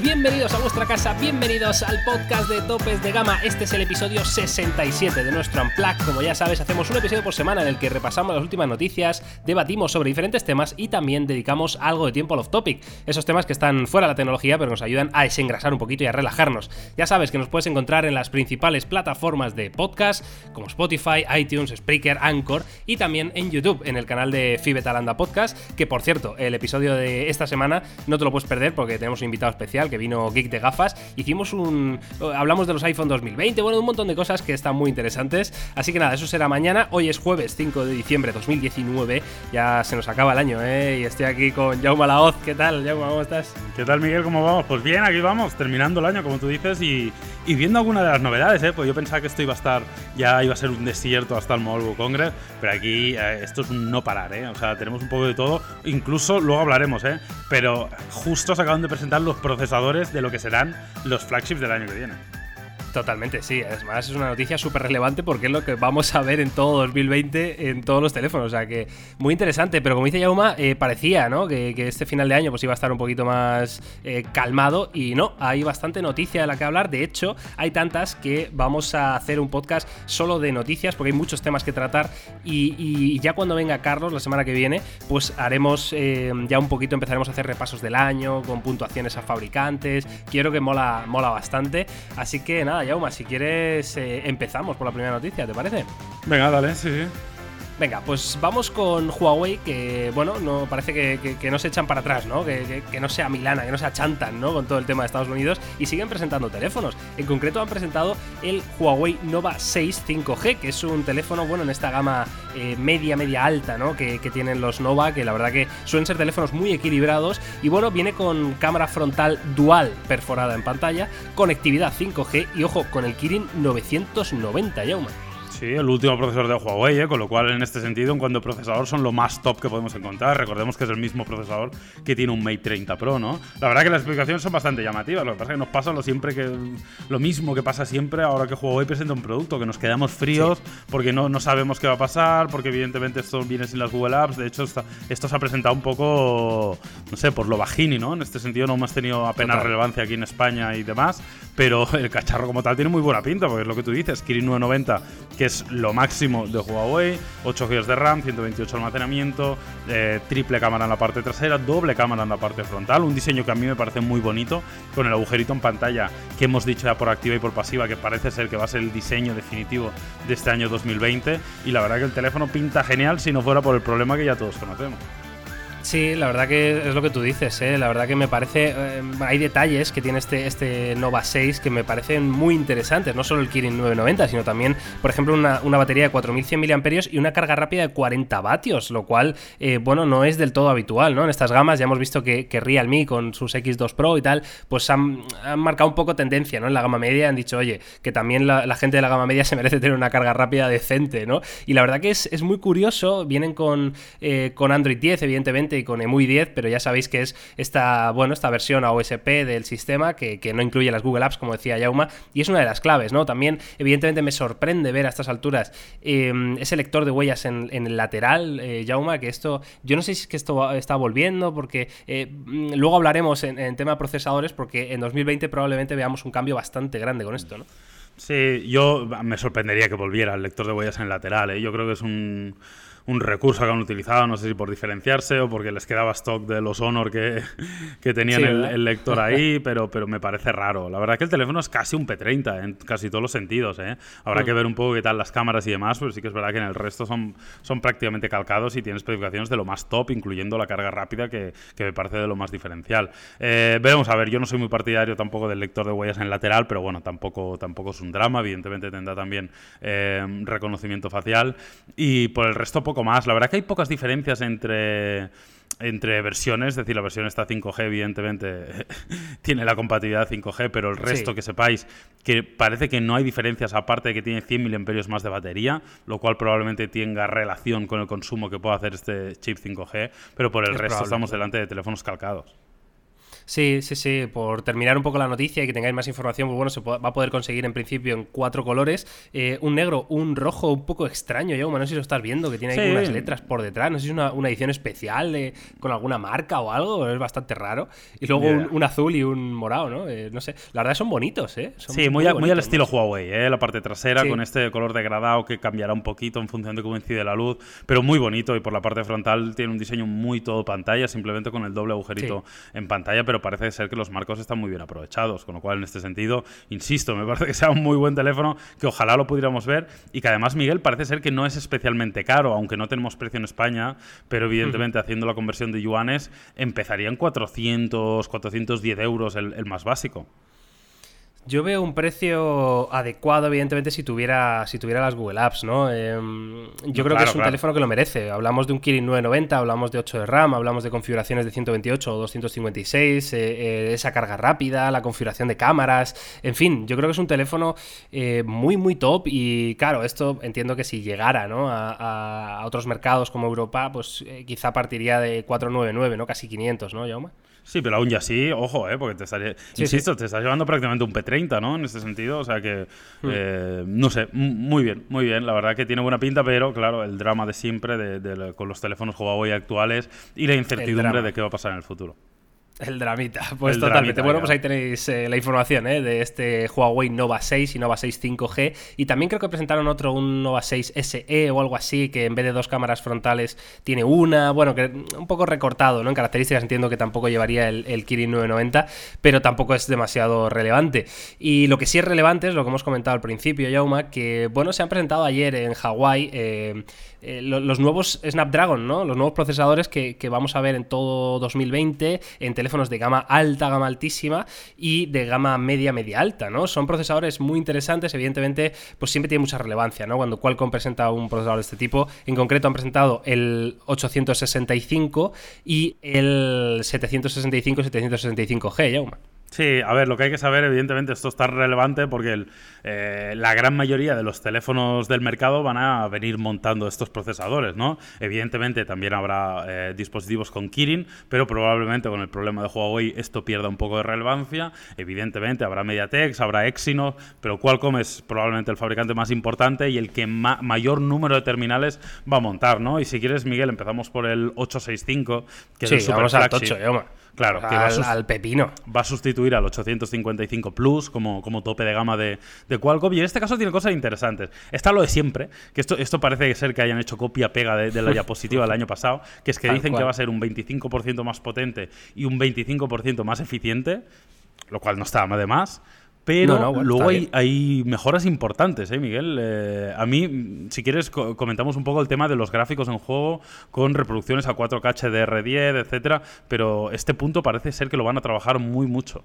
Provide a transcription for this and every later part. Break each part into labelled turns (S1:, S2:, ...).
S1: bienvenidos a vuestra casa, bienvenidos al podcast de Topes de Gama. Este es el episodio 67 de nuestro Unplug. Como ya sabes, hacemos un episodio por semana en el que repasamos las últimas noticias, debatimos sobre diferentes temas y también dedicamos algo de tiempo al off-topic. Esos temas que están fuera de la tecnología pero nos ayudan a desengrasar un poquito y a relajarnos. Ya sabes que nos puedes encontrar en las principales plataformas de podcast como Spotify, iTunes, Spreaker, Anchor y también en YouTube, en el canal de Fibetalanda Podcast, que por cierto, el episodio de esta semana no te lo puedes perder porque tenemos un invitado especial que vino Geek de Gafas. Hicimos un. Hablamos de los iPhone 2020, bueno, un montón de cosas que están muy interesantes. Así que nada, eso será mañana. Hoy es jueves 5 de diciembre de 2019. Ya se nos acaba el año, ¿eh? Y estoy aquí con Jaume Laoz. ¿Qué tal, Jaume? ¿Cómo estás?
S2: ¿Qué tal, Miguel? ¿Cómo vamos? Pues bien, aquí vamos, terminando el año, como tú dices, y, viendo alguna de las novedades, ¿eh? Pues yo pensaba que esto iba a estar. Ya iba a ser un desierto hasta el Mobile Congress, pero aquí eh, esto es no parar, ¿eh? O sea, tenemos un poco de todo. Incluso luego hablaremos, ¿eh? Pero justo se acaban de presentar los procesadores de lo que serán los flagships del año que viene.
S1: Totalmente, sí. Además es una noticia súper relevante porque es lo que vamos a ver en todo 2020 en todos los teléfonos. O sea que muy interesante. Pero como dice Yauma, eh, parecía ¿no? Que, este final de año pues iba a estar un poquito más eh, calmado. Y no, hay bastante noticia de la que hablar. De hecho, hay tantas que vamos a hacer un podcast solo de noticias porque hay muchos temas que tratar. Y, ya cuando venga Carlos la semana que viene, pues haremos eh, ya un poquito, empezaremos a hacer repasos del año con puntuaciones a fabricantes. Quiero que mola, mola bastante. Así que nada Yauma, si quieres eh, empezamos por la primera noticia, ¿te parece?
S2: Venga, dale, sí, sí.
S1: Venga, pues vamos con Huawei, que bueno, no parece que, no se echan para atrás, ¿no? Que, no sea Milana, que no se achantan, ¿no? Con todo el tema de Estados Unidos y siguen presentando teléfonos. En concreto han presentado el Huawei Nova 6 5G, que es un teléfono, bueno, en esta gama eh, media, media alta, ¿no? Que, tienen los Nova, que la verdad que suelen ser teléfonos muy equilibrados. Y bueno, viene con cámara frontal dual perforada en pantalla, conectividad 5G y ojo, con el Kirin 990, Yauma.
S2: Sí, el último procesador de Huawei, ¿eh? con lo cual en este sentido, en cuanto a procesador, son lo más top que podemos encontrar. Recordemos que es el mismo procesador que tiene un Mate 30 Pro, ¿no? La verdad que las explicaciones son bastante llamativas. Lo que pasa es que nos pasa lo, siempre que, lo mismo que pasa siempre ahora que Huawei presenta un producto, que nos quedamos fríos porque no, no sabemos qué va a pasar, porque evidentemente esto viene sin las Google Apps. De hecho, esto se ha presentado un poco, no sé, por lo bajini, ¿no? En este sentido no hemos tenido apenas relevancia aquí en España y demás, pero el cacharro como tal tiene muy buena pinta, porque es lo que tú dices, Kirin 990, que es lo máximo de Huawei, 8 GB de RAM, 128 almacenamiento, eh, triple cámara en la parte trasera, doble cámara en la parte frontal, un diseño que a mí me parece muy bonito, con el agujerito en pantalla que hemos dicho ya por activa y por pasiva, que parece ser que va a ser el diseño definitivo de este año 2020, y la verdad que el teléfono pinta genial si no fuera por el problema que ya todos conocemos.
S1: Sí, la verdad que es lo que tú dices, ¿eh? la verdad que me parece, eh, hay detalles que tiene este, este Nova 6 que me parecen muy interesantes, no solo el Kirin 990, sino también, por ejemplo, una, batería de 4100 mAh y una carga rápida de 40 vatios, lo cual, eh, bueno, no es del todo habitual, ¿no? En estas gamas ya hemos visto que, que Realme con sus X2 Pro y tal, pues han, marcado un poco tendencia, ¿no? En la gama media han dicho, oye, que también la, gente de la gama media se merece tener una carga rápida decente, ¿no? Y la verdad que es, es muy curioso, vienen con, con Android 10, evidentemente, y con EMUI 10, pero ya sabéis que es esta, bueno, esta versión AOSP del sistema que, no incluye las Google Apps, como decía Yauma, y es una de las claves, ¿no? También, evidentemente, me sorprende ver a estas alturas em, ese lector de huellas en, el lateral, eh, Yauma, que esto, yo no sé si es que esto está volviendo, porque eh, mm, luego hablaremos en, en tema procesadores, porque en 2020 probablemente veamos un cambio bastante grande con esto, ¿no?
S2: Sí, yo me sorprendería que volviera el lector de huellas en el lateral. ¿eh? Yo creo que es un, un recurso que han utilizado, no sé si por diferenciarse o porque les quedaba stock de los Honor que, que tenían el, lector ahí, pero, pero me parece raro. La verdad que el teléfono es casi un P30 en casi todos los sentidos. ¿eh? Habrá que ver un poco qué tal las cámaras y demás, pero sí que es verdad que en el resto son, son prácticamente calcados y tienen especificaciones de lo más top, incluyendo la carga rápida, que, que me parece de lo más diferencial. Eh, veremos, a ver, yo no soy muy partidario tampoco del lector de huellas en lateral, pero bueno, tampoco, tampoco es un drama. Evidentemente tendrá también eh, reconocimiento facial. Y por el resto, poco más. La verdad que hay pocas diferencias entre entre versiones, es decir, la versión está 5G, evidentemente tiene la compatibilidad 5G, pero el resto que sepáis que parece que no hay diferencias aparte de que tiene 100 mAh más de batería, lo cual probablemente tenga relación con el consumo que pueda hacer este chip 5G, pero por el resto estamos delante de teléfonos calcados.
S1: Sí, sí, sí. Por terminar un poco la noticia y que tengáis más información, pues bueno, se va a poder conseguir en principio en cuatro colores. Eh, un negro, un rojo un poco extraño, yo, no sé si lo estás viendo, que tiene ahí unas letras por detrás. No sé si es una, edición especial con alguna marca o algo, es bastante raro. Y luego un, azul y un morado, ¿no? Eh, no sé. La verdad son bonitos, ¿eh?
S2: sí, muy, muy, al estilo Huawei, ¿eh? La parte trasera con este color degradado que cambiará un poquito en función de cómo incide la luz, pero muy bonito. Y por la parte frontal tiene un diseño muy todo pantalla, simplemente con el doble agujerito en pantalla pero parece ser que los marcos están muy bien aprovechados, con lo cual en este sentido, insisto, me parece que sea un muy buen teléfono, que ojalá lo pudiéramos ver y que además Miguel parece ser que no es especialmente caro, aunque no tenemos precio en España, pero evidentemente haciendo la conversión de yuanes empezaría en 400, 410 euros el más básico.
S1: Yo veo un precio adecuado, evidentemente, si tuviera, si tuviera las Google Apps, ¿no? Em, yo creo que es un teléfono que lo merece. Hablamos de un Kirin 990, hablamos de 8 de RAM, hablamos de configuraciones de 128 o 256, eh, eh, esa carga rápida, la configuración de cámaras, en fin, yo creo que es un teléfono eh, muy, muy top y claro, esto entiendo que si llegara ¿no? a, a otros mercados como Europa, pues quizá partiría de 499, ¿no? Casi 500, ¿no, Jaume?
S2: Sí, pero aún ya sí, ojo, ¿eh? porque te estaría, insisto, te estás llevando prácticamente un P30, ¿no? En este sentido, o sea que, hmm. eh, no sé, muy bien, muy bien, la verdad que tiene buena pinta, pero claro, el drama de siempre de, con los teléfonos Huawei actuales y la incertidumbre de qué va a pasar en el futuro.
S1: El dramita, pues totalmente. bueno, pues ahí tenéis eh, la información ¿eh? de este Huawei Nova 6 y Nova 6 5G. Y también creo que presentaron otro, un Nova 6 SE o algo así, que en vez de dos cámaras frontales tiene una. Bueno, que un poco recortado, ¿no? En características entiendo que tampoco llevaría el, Kirin 990, pero tampoco es demasiado relevante. Y lo que sí es relevante es lo que hemos comentado al principio, Yauma, que bueno, se han presentado ayer en Hawái. Eh, los nuevos Snapdragon, ¿no? Los nuevos procesadores que, vamos a ver en todo 2020 en teléfonos de gama alta, gama altísima y de gama media, media alta, ¿no? Son procesadores muy interesantes, evidentemente, pues siempre tiene mucha relevancia, ¿no? Cuando Qualcomm presenta un procesador de este tipo, en concreto han presentado el 865 y el 765-765G, Yauma.
S2: Sí, a ver, lo que hay que saber, evidentemente, esto está relevante porque eh, la gran mayoría de los teléfonos del mercado van a venir montando estos procesadores, ¿no? Evidentemente también habrá eh, dispositivos con Kirin, pero probablemente con el problema de Huawei esto pierda un poco de relevancia. Evidentemente habrá MediaTek, habrá Exynos, pero Qualcomm es probablemente el fabricante más importante y el que mayor número de terminales va a montar, ¿no? Y si quieres, Miguel, empezamos por el 865, que
S1: es el super vamos flagship.
S2: Claro,
S1: que va al, pepino.
S2: Va a sustituir al 855 Plus como, como tope de gama de, de, Qualcomm. Y en este caso tiene cosas interesantes. Está lo de siempre, que esto, esto parece ser que hayan hecho copia-pega de, la diapositiva del año pasado, que es que dicen que va a ser un 25% más potente y un 25% más eficiente, lo cual no está Pero luego hay, mejoras importantes, ¿eh, Miguel? Eh, a mí, si quieres, comentamos un poco el tema de los gráficos en juego con reproducciones a 4K HDR10, etcétera, pero este punto parece ser que lo van a trabajar muy mucho.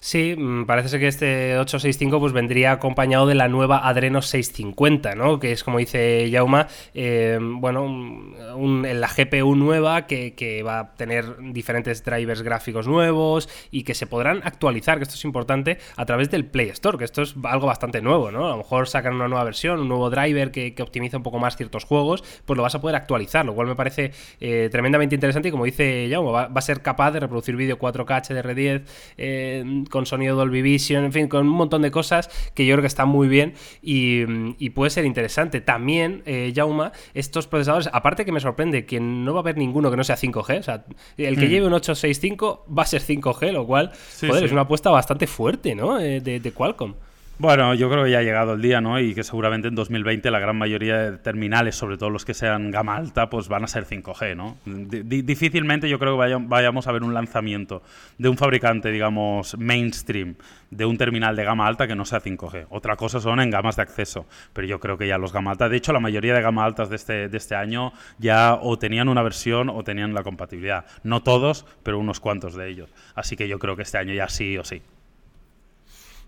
S1: Sí, mm, parece ser que este 865 pues vendría acompañado de la nueva Adreno 650, ¿no? Que es como dice Yauma, eh, bueno, un, la GPU nueva que, que, va a tener diferentes drivers gráficos nuevos y que se podrán actualizar, que esto es importante, a través del Play Store, que esto es algo bastante nuevo, ¿no? A lo mejor sacan una nueva versión, un nuevo driver que, que optimiza un poco más ciertos juegos, pues lo vas a poder actualizar, lo cual me parece eh, tremendamente interesante y como dice Yauma, va, a ser capaz de reproducir vídeo 4K HDR10 eh, con sonido Dolby Vision, en fin, con un montón de cosas que yo creo que están muy bien y, puede ser interesante. También, eh, Jauma, estos procesadores, aparte que me sorprende que no va a haber ninguno que no sea 5G, o sea, el que mm. lleve un 865 va a ser 5G, lo cual, joder, es una apuesta bastante fuerte, ¿no? Eh, de Qualcomm.
S2: Bueno, yo creo que ya ha llegado el día, ¿no? Y que seguramente en 2020 la gran mayoría de terminales, sobre todo los que sean gama alta, pues van a ser 5G, ¿no? difícilmente yo creo que vayamos a ver un lanzamiento de un fabricante, digamos, mainstream, de un terminal de gama alta que no sea 5G. Otra cosa son en gamas de acceso, pero yo creo que ya los gama alta, de hecho la mayoría de gama altas este, de este año ya o tenían una versión o tenían la compatibilidad. No todos, pero unos cuantos de ellos. Así que yo creo que este año ya sí o sí.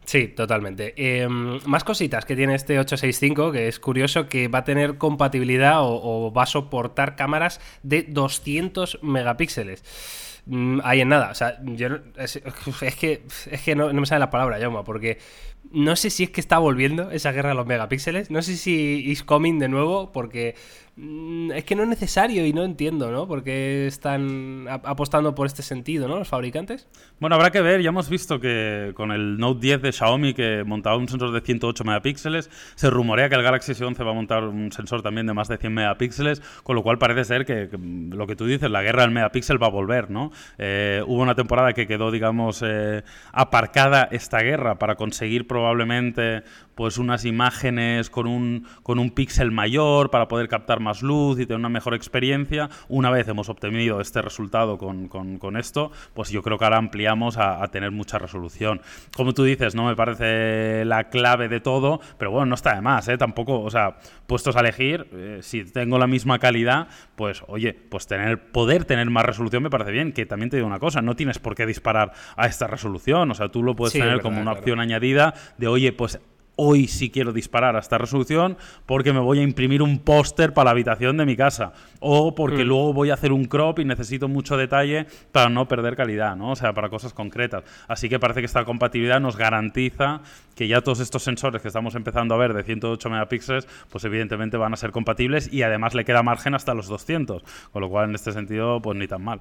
S1: Sí, totalmente. Em, más cositas que tiene este 865, que es curioso que va a tener compatibilidad o, va a soportar cámaras de 200 megapíxeles. Mm, ahí en nada, o sea, es, que, es que no, me sale la palabra, Yauma, porque no sé si es que está volviendo esa guerra de los megapíxeles, no sé si is coming de nuevo, porque es que no es necesario y no entiendo, ¿no? ¿Por qué están apostando por este sentido, ¿no? Los fabricantes.
S2: Bueno, habrá que ver, ya hemos visto que con el Note 10 de Xiaomi que montaba un sensor de 108 megapíxeles, se rumorea que el Galaxy S11 va a montar un sensor también de más de 100 megapíxeles, con lo cual parece ser que, lo que tú dices, la guerra del megapíxel va a volver, ¿no? Eh, hubo una temporada que quedó, digamos, eh, aparcada esta guerra para conseguir probablemente pues unas imágenes con un, con un píxel mayor para poder captar más luz y tener una mejor experiencia. Una vez hemos obtenido este resultado con, esto, pues yo creo que ahora ampliamos a, tener mucha resolución. Como tú dices, no me parece la clave de todo, pero bueno, no está de más, ¿eh? Tampoco, o sea, puestos a elegir, eh, si tengo la misma calidad, pues oye, pues tener, poder tener más resolución me parece bien, que también te digo una cosa, no tienes por qué disparar a esta resolución, o sea, tú lo puedes tener como una opción añadida de, oye, pues hoy sí quiero disparar a esta resolución porque me voy a imprimir un póster para la habitación de mi casa o porque mm. luego voy a hacer un crop y necesito mucho detalle para no perder calidad, ¿no? O sea, para cosas concretas. Así que parece que esta compatibilidad nos garantiza que ya todos estos sensores que estamos empezando a ver de 108 megapíxeles, pues evidentemente van a ser compatibles y además le queda margen hasta los 200, con lo cual en este sentido pues ni tan mal.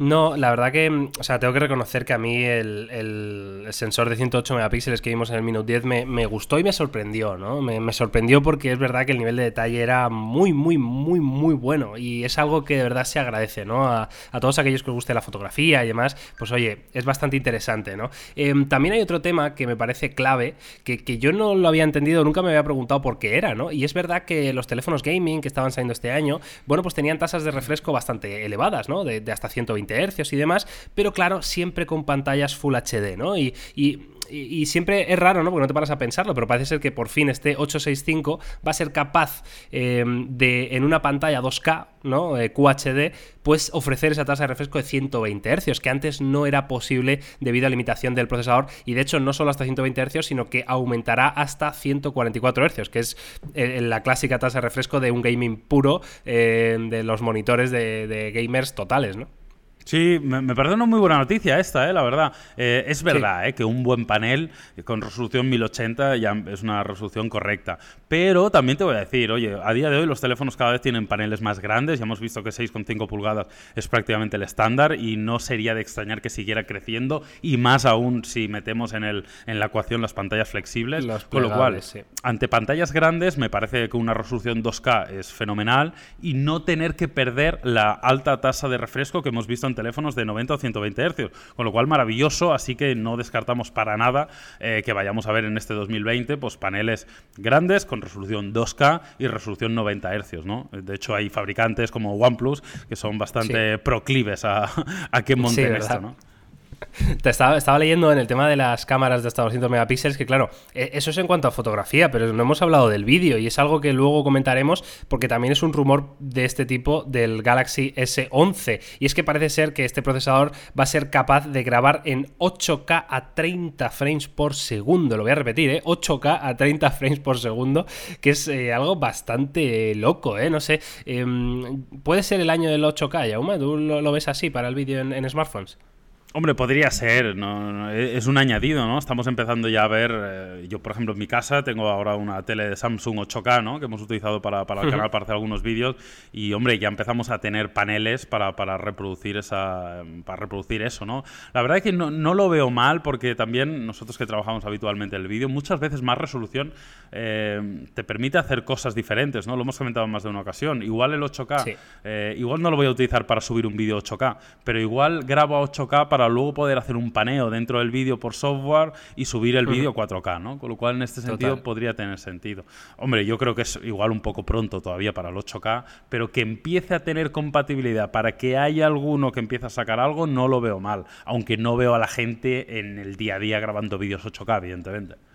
S1: No, la verdad que, mm, o sea, tengo que reconocer que a mí el, sensor de 108 megapíxeles que vimos en el Minute 10 me, gustó y me sorprendió, ¿no? Me, sorprendió porque es verdad que el nivel de detalle era muy, muy, muy, muy bueno y es algo que de verdad se agradece, ¿no? A, todos aquellos que os guste la fotografía y demás, pues oye, es bastante interesante, ¿no? Em, también hay otro tema que me parece clave, que, yo no lo había entendido, nunca me había preguntado por qué era, ¿no? Y es verdad que los teléfonos gaming que estaban saliendo este año, bueno, pues tenían tasas de refresco bastante elevadas, ¿no? De, de hasta 120 hercios y demás, pero claro, siempre con pantallas Full HD, ¿no? Y, siempre es raro, ¿no? Porque no te paras a pensarlo, pero parece ser que por fin este 865 va a ser capaz eh, de, en una pantalla 2K, ¿no? Eh, QHD, pues ofrecer esa tasa de refresco de 120 Hz, que antes no era posible debido a limitación del procesador, y de hecho no solo hasta 120 Hz, sino que aumentará hasta 144 Hz, que es eh, la clásica tasa de refresco de un gaming puro de los monitores de gamers totales, ¿no?
S2: Sí, me, parece una muy buena noticia esta, eh, la verdad. Eh, es verdad eh, que un buen panel con resolución 1080 ya es una resolución correcta. Pero también te voy a decir, oye, a día de hoy los teléfonos cada vez tienen paneles más grandes. Ya hemos visto que 6,5 pulgadas es prácticamente el estándar y no sería de extrañar que siguiera creciendo. Y más aún si metemos en, el, en la ecuación las pantallas flexibles. con lo cual, ante pantallas grandes me parece que una resolución 2K es fenomenal y no tener que perder la alta tasa de refresco que hemos visto teléfonos de 90 o 120 Hz, con lo cual maravilloso, así que no descartamos para nada eh, que vayamos a ver en este 2020 pues paneles grandes con resolución 2K y resolución 90 Hz, ¿no? De hecho hay fabricantes como OnePlus que son bastante proclives a, que monten esto, ¿no?
S1: Estaba, leyendo en el tema de las cámaras de hasta 200 megapíxeles que, claro, e, eso es en cuanto a fotografía, pero no hemos hablado del vídeo y es algo que luego comentaremos porque también es un rumor de este tipo del Galaxy S11. Y es que parece ser que este procesador va a ser capaz de grabar en 8K a 30 frames por segundo. Lo voy a repetir, ¿eh? 8K a 30 frames por segundo, que es eh, algo bastante loco, ¿eh? No sé. Em, ¿Puede ser el año del 8K, Yauma? ¿Tú lo, ves así para el vídeo en smartphones?
S2: Hombre, podría ser, ¿no? es un añadido, ¿no? Estamos empezando ya a ver, eh, yo por ejemplo en mi casa tengo ahora una tele de Samsung 8K, ¿no? Que hemos utilizado para, para el canal para hacer algunos vídeos y hombre, ya empezamos a tener paneles para, para, reproducir esa, para reproducir eso, ¿no? La verdad es que no, no, lo veo mal porque también nosotros que trabajamos habitualmente el vídeo, muchas veces más resolución eh, te permite hacer cosas diferentes, ¿no? Lo hemos comentado en más de una ocasión. Igual el 8K, eh, igual no lo voy a utilizar para subir un vídeo 8K, pero igual grabo a 8K para para luego poder hacer un paneo dentro del vídeo por software y subir el vídeo 4K, ¿no? Con lo cual en este sentido podría tener sentido. Hombre, yo creo que es igual un poco pronto todavía para el 8K, pero que empiece a tener compatibilidad para que haya alguno que empiece a sacar algo, no lo veo mal, aunque no veo a la gente en el día a día grabando vídeos 8K, evidentemente.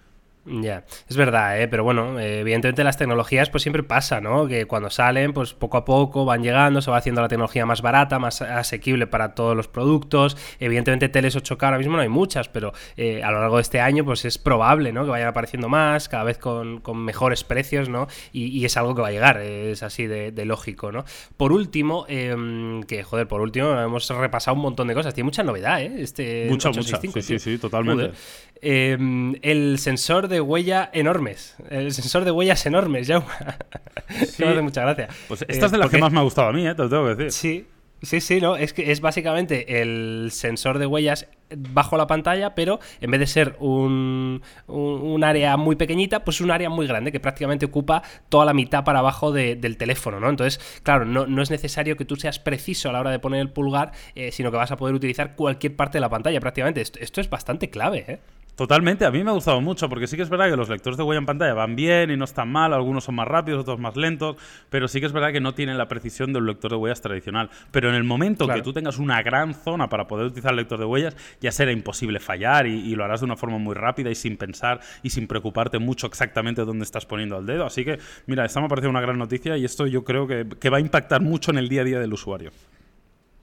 S1: Ya, es verdad, ¿eh? pero bueno, evidentemente las tecnologías pues siempre pasa, ¿no? Que cuando salen, pues poco a poco van llegando, se va haciendo la tecnología más barata, más asequible para todos los productos. Evidentemente teles 8K ahora mismo no hay muchas, pero eh, a lo largo de este año pues es probable, ¿no? Que vayan apareciendo más, cada vez con, mejores precios, ¿no? Y, es algo que va a llegar, es así de, lógico, ¿no? Por último, em, que joder, por último hemos repasado un montón de cosas, tiene mucha novedad, ¿eh? Este
S2: mucha, mucha, sí, sí, sí, totalmente.
S1: Em, el sensor de huella enormes. El sensor de huellas enormes, ya. Sí. me hace mucha gracia.
S2: Pues esta es de las que más me ha gustado a mí, ¿eh? te lo tengo que decir.
S1: Sí, Sí, sí, no, es que es básicamente el sensor de huellas bajo la pantalla, pero en vez de ser un, un, área muy pequeñita, pues es un área muy grande que prácticamente ocupa toda la mitad para abajo del teléfono, ¿no? Entonces, claro, no, no, es necesario que tú seas preciso a la hora de poner el pulgar, eh, sino que vas a poder utilizar cualquier parte de la pantalla prácticamente. Esto, esto es bastante clave, ¿eh?
S2: Totalmente, a mí me ha gustado mucho, porque sí que es verdad que los lectores de huella en pantalla van bien y no están mal, algunos son más rápidos, otros más lentos, pero sí que es verdad que no tienen la precisión del lector de huellas tradicional. Pero en el momento que tú tengas una gran zona para poder utilizar el lector de huellas, ya será imposible fallar y, lo harás de una forma muy rápida y sin pensar y sin preocuparte mucho exactamente dónde estás poniendo el dedo. Así que, mira, esta me ha parecido una gran noticia y esto yo creo que, que va a impactar mucho en el día a día del usuario.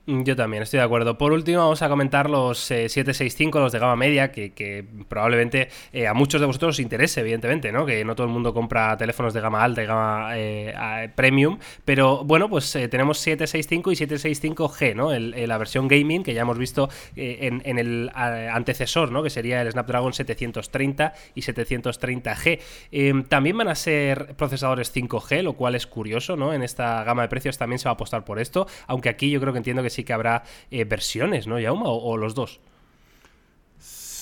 S1: Mm, yo también estoy de acuerdo. Por último, vamos a comentar los 765, eh, los de gama media, que, probablemente eh, a muchos de vosotros os interese, evidentemente, ¿no? Que no todo el mundo compra teléfonos de gama alta y gama eh, premium. Pero bueno, pues tenemos 765 y 765G, ¿no? la versión gaming que ya hemos visto en, el antecesor, ¿no? Que sería el Snapdragon 730 y 730G. Em, también van a ser procesadores 5G, lo cual es curioso, ¿no? En esta gama de precios también se va a apostar por esto, aunque aquí yo creo que entiendo que sí que habrá eh, versiones, ¿no, Yauma? o los dos.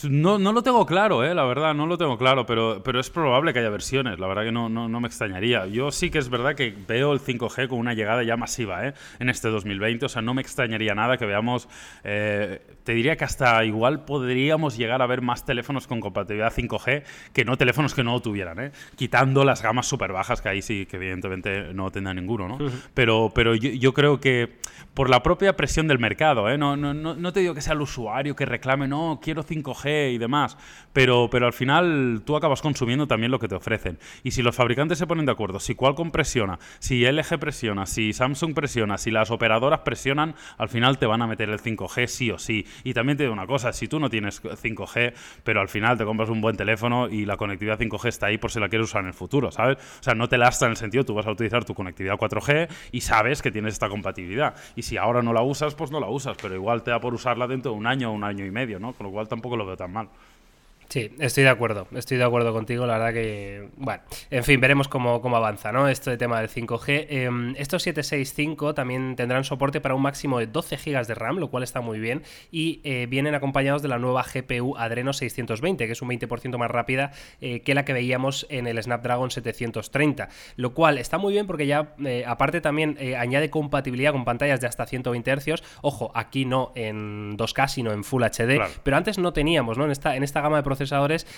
S2: No, no lo tengo claro, eh, la verdad, no lo tengo claro, pero, pero es probable que haya versiones, la verdad que no, no, no, me extrañaría. Yo sí que es verdad que veo el 5G con una llegada ya masiva eh, en este 2020, o sea, no me extrañaría nada que veamos, eh, te diría que hasta igual podríamos llegar a ver más teléfonos con compatibilidad 5G que no teléfonos que no lo tuvieran, eh, quitando las gamas súper bajas, que ahí sí que evidentemente no tendrá ninguno, ¿no? Pero, pero yo, yo, creo que por la propia presión del mercado, ¿eh? no, no, no, no te digo que sea el usuario que reclame, no, quiero 5G, y demás, pero, pero al final tú acabas consumiendo también lo que te ofrecen. Y si los fabricantes se ponen de acuerdo, si Qualcomm presiona, si LG presiona, si Samsung presiona, si las operadoras presionan, al final te van a meter el 5G sí o sí. Y también te digo una cosa, si tú no tienes 5G, pero al final te compras un buen teléfono y la conectividad 5G está ahí por si la quieres usar en el futuro, ¿sabes? O sea, no te lastra en el sentido, tú vas a utilizar tu conectividad 4G y sabes que tienes esta compatibilidad. Y si ahora no la usas, pues no la usas, pero igual te da por usarla dentro de un año o un año y medio, ¿no? Con lo cual tampoco lo veo tan mal.
S1: Sí, estoy de acuerdo, estoy de acuerdo contigo, la verdad que, bueno, en fin, veremos cómo, cómo avanza, ¿no? Este tema del 5G. Em, estos 765 también tendrán soporte para un máximo de 12 GB de RAM, lo cual está muy bien, y eh, vienen acompañados de la nueva GPU Adreno 620, que es un 20% más rápida eh, que la que veíamos en el Snapdragon 730, lo cual está muy bien porque ya, eh, aparte también añade compatibilidad con pantallas de hasta 120 Hz, ojo, aquí no en 2K, sino en Full HD, pero antes no teníamos, ¿no? En esta, en esta gama de procesadores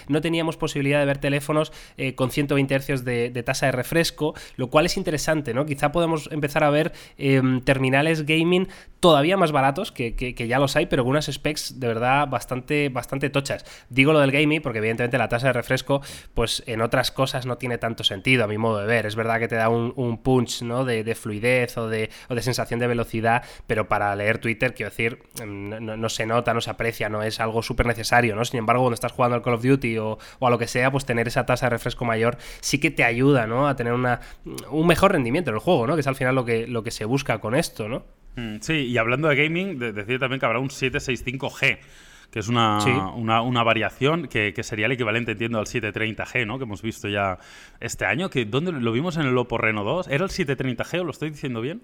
S1: no teníamos posibilidad de ver teléfonos eh, con 120 Hz de, tasa de refresco, lo cual es interesante, ¿no? Quizá podemos empezar a ver em, terminales gaming todavía más baratos, que, ya los hay, pero con unas specs de verdad bastante, bastante tochas. Digo lo del gaming porque evidentemente la tasa de refresco, pues en otras cosas no tiene tanto sentido a mi modo de ver. Es verdad que te da un, punch ¿no? de, fluidez o de, o de, sensación de velocidad, pero para leer Twitter, quiero decir, em, no, se nota, no se aprecia, no es algo súper necesario, ¿no? Sin embargo, cuando estás jugando al Call of Duty o, a lo que sea, pues tener esa tasa de refresco mayor sí que te ayuda, ¿no? A tener una, un mejor rendimiento en el juego, ¿no? Que es al final lo que, lo que se busca con esto, ¿no?
S2: Mm, sí, y hablando de gaming, decir también que habrá un 765G que es una, una, variación que, que, sería el equivalente, entiendo, al 730G, ¿no? Que hemos visto ya este año. Que, ¿Dónde lo vimos en el Oppo Reno 2? ¿Era el 730G o lo estoy diciendo bien?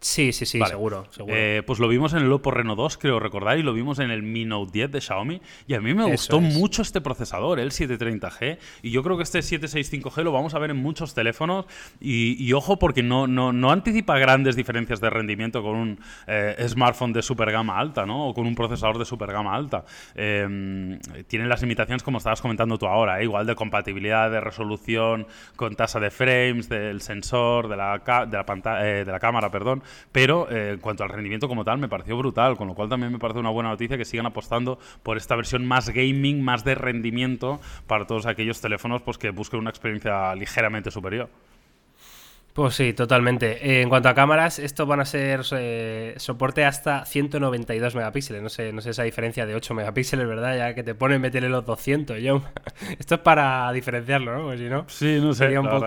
S1: Sí, sí, sí, seguro.
S2: Eh, pues lo vimos en el Oppo Reno 2, creo recordar, y lo vimos en el Mi Note 10 de Xiaomi. Y a mí me gustó mucho este procesador, el 730G. Y yo creo que este 765G lo vamos a ver en muchos teléfonos. Y, ojo, porque no, no, no, anticipa grandes diferencias de rendimiento con un eh, smartphone de super gama alta, ¿no? O con un procesador de super gama alta. Eh, tienen las limitaciones, como estabas comentando tú ahora, igual de compatibilidad, de resolución, con tasa de frames, del sensor, de la, de la, pantalla, de la cámara, perdón pero eh, en cuanto al rendimiento como tal me pareció brutal, con lo cual también me parece una buena noticia que sigan apostando por esta versión más gaming, más de rendimiento para todos aquellos teléfonos pues, que busquen una experiencia ligeramente superior.
S1: Pues sí, totalmente. Eh, en cuanto a cámaras, estos van a ser eh, soporte hasta 192 megapíxeles. No sé, no sé esa diferencia de 8 megapíxeles, ¿verdad? Ya que te ponen meterle los 200, yo. Esto es para diferenciarlo, ¿no? Pues si no,
S2: sí, no sé. Sería un poco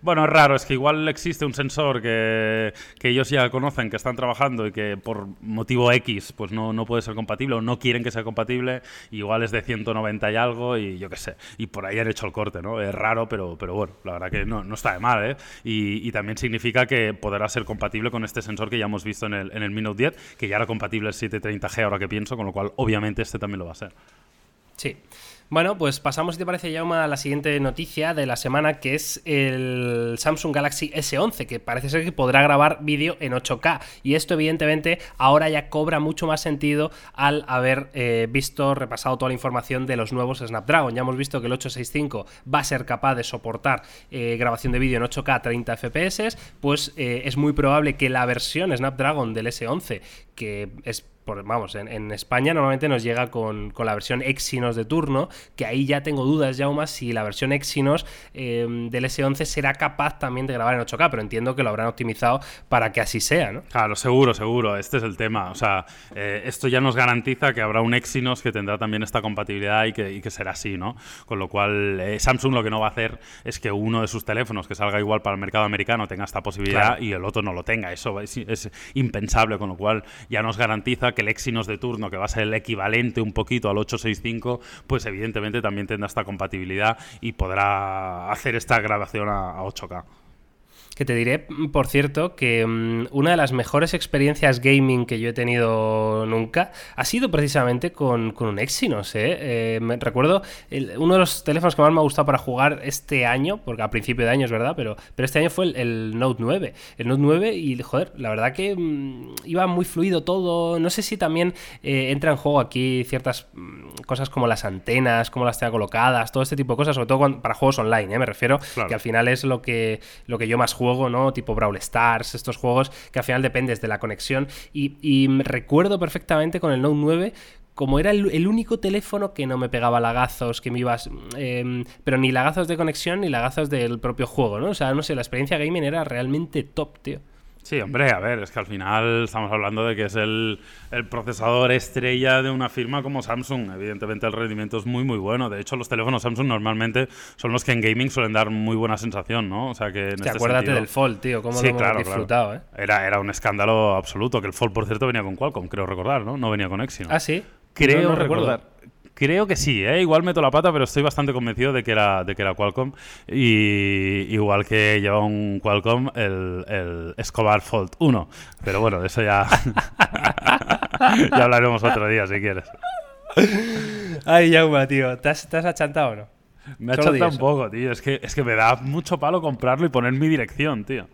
S2: Bueno, es raro, es que igual existe un sensor que, que, ellos ya conocen, que están trabajando y que por motivo X pues no, no puede ser compatible o no quieren que sea compatible. Igual es de 190 y algo y yo qué sé. Y por ahí han hecho el corte, ¿no? Es raro, pero, pero bueno, la verdad que no, no está de mal, ¿eh? y, también significa que podrá ser compatible con este sensor que ya hemos visto en el, en el Minute 10, que ya era compatible el 730G ahora que pienso, con lo cual obviamente este también lo va a ser.
S1: Sí. Bueno, pues pasamos, si te parece, Yauma, a la siguiente noticia de la semana, que es el Samsung Galaxy S11, que parece ser que podrá grabar vídeo en 8K. Y esto, evidentemente, ahora ya cobra mucho más sentido al haber eh, visto, repasado toda la información de los nuevos Snapdragon. Ya hemos visto que el 865 va a ser capaz de soportar eh, grabación de vídeo en 8K a 30 FPS, pues eh, es muy probable que la versión Snapdragon del S11, que es vamos, en, España normalmente nos llega con, la versión Exynos de turno, que ahí ya tengo dudas, ya más si la versión Exynos em, del S11 será capaz también de grabar en 8K, pero entiendo que lo habrán optimizado para que así sea, ¿no?
S2: Claro, seguro, seguro, este es el tema. O sea, eh, esto ya nos garantiza que habrá un Exynos que tendrá también esta compatibilidad y que, será así, ¿no? Con lo cual, eh, Samsung lo que no va a hacer es que uno de sus teléfonos que salga igual para el mercado americano tenga esta posibilidad y el otro no lo tenga. Eso es, es impensable, con lo cual ya nos garantiza que el Exynos de turno, que va a ser el equivalente un poquito al 865, pues evidentemente también tendrá esta compatibilidad y podrá hacer esta grabación a, a 8K.
S1: Que te diré, por cierto, que mm, una de las mejores experiencias gaming que yo he tenido nunca ha sido precisamente con, un Exynos. ¿eh? eh me, recuerdo uno de los teléfonos que más me ha gustado para jugar este año, porque a principio de año es verdad, pero, pero este año fue el, Note 9. El Note 9 y, joder, la verdad que mm, iba muy fluido todo. No sé si también eh, entra en juego aquí ciertas mm, cosas como las antenas, cómo las tenga colocadas, todo este tipo de cosas, sobre todo para juegos online, ¿eh? me refiero, que al final es lo que, lo que yo más juego juego, ¿no? Tipo Brawl Stars, estos juegos que al final dependes de la conexión. Y, recuerdo perfectamente con el Note 9 como era el, único teléfono que no me pegaba lagazos, que me ibas. Em, pero ni lagazos de conexión ni lagazos del propio juego, ¿no? O sea, no sé, la experiencia gaming era realmente top, tío.
S2: Sí, hombre, a ver, es que al final estamos hablando de que es el, procesador estrella de una firma como Samsung. Evidentemente el rendimiento es muy, muy bueno. De hecho, los teléfonos Samsung normalmente son los que en gaming suelen dar muy buena sensación, ¿no? O sea que en
S1: este acuérdate del Fold, tío, cómo lo hemos disfrutado, ¿eh?
S2: Era, era un escándalo absoluto, que el Fold, por cierto, venía con Qualcomm, creo recordar, ¿no? No venía con Exynos.
S1: Ah, sí.
S2: Creo recordar. Creo que sí, ¿eh? igual meto la pata, pero estoy bastante convencido de que era, de que era Qualcomm. Y igual que lleva un Qualcomm el, el Escobar Fold 1. Pero bueno, de eso ya, ya hablaremos otro día si quieres.
S1: Ay, Yauma, tío, ¿te has, achantado o no?
S2: Me ha achantado un poco, tío. Es que, es que me da mucho palo comprarlo y poner mi dirección, tío.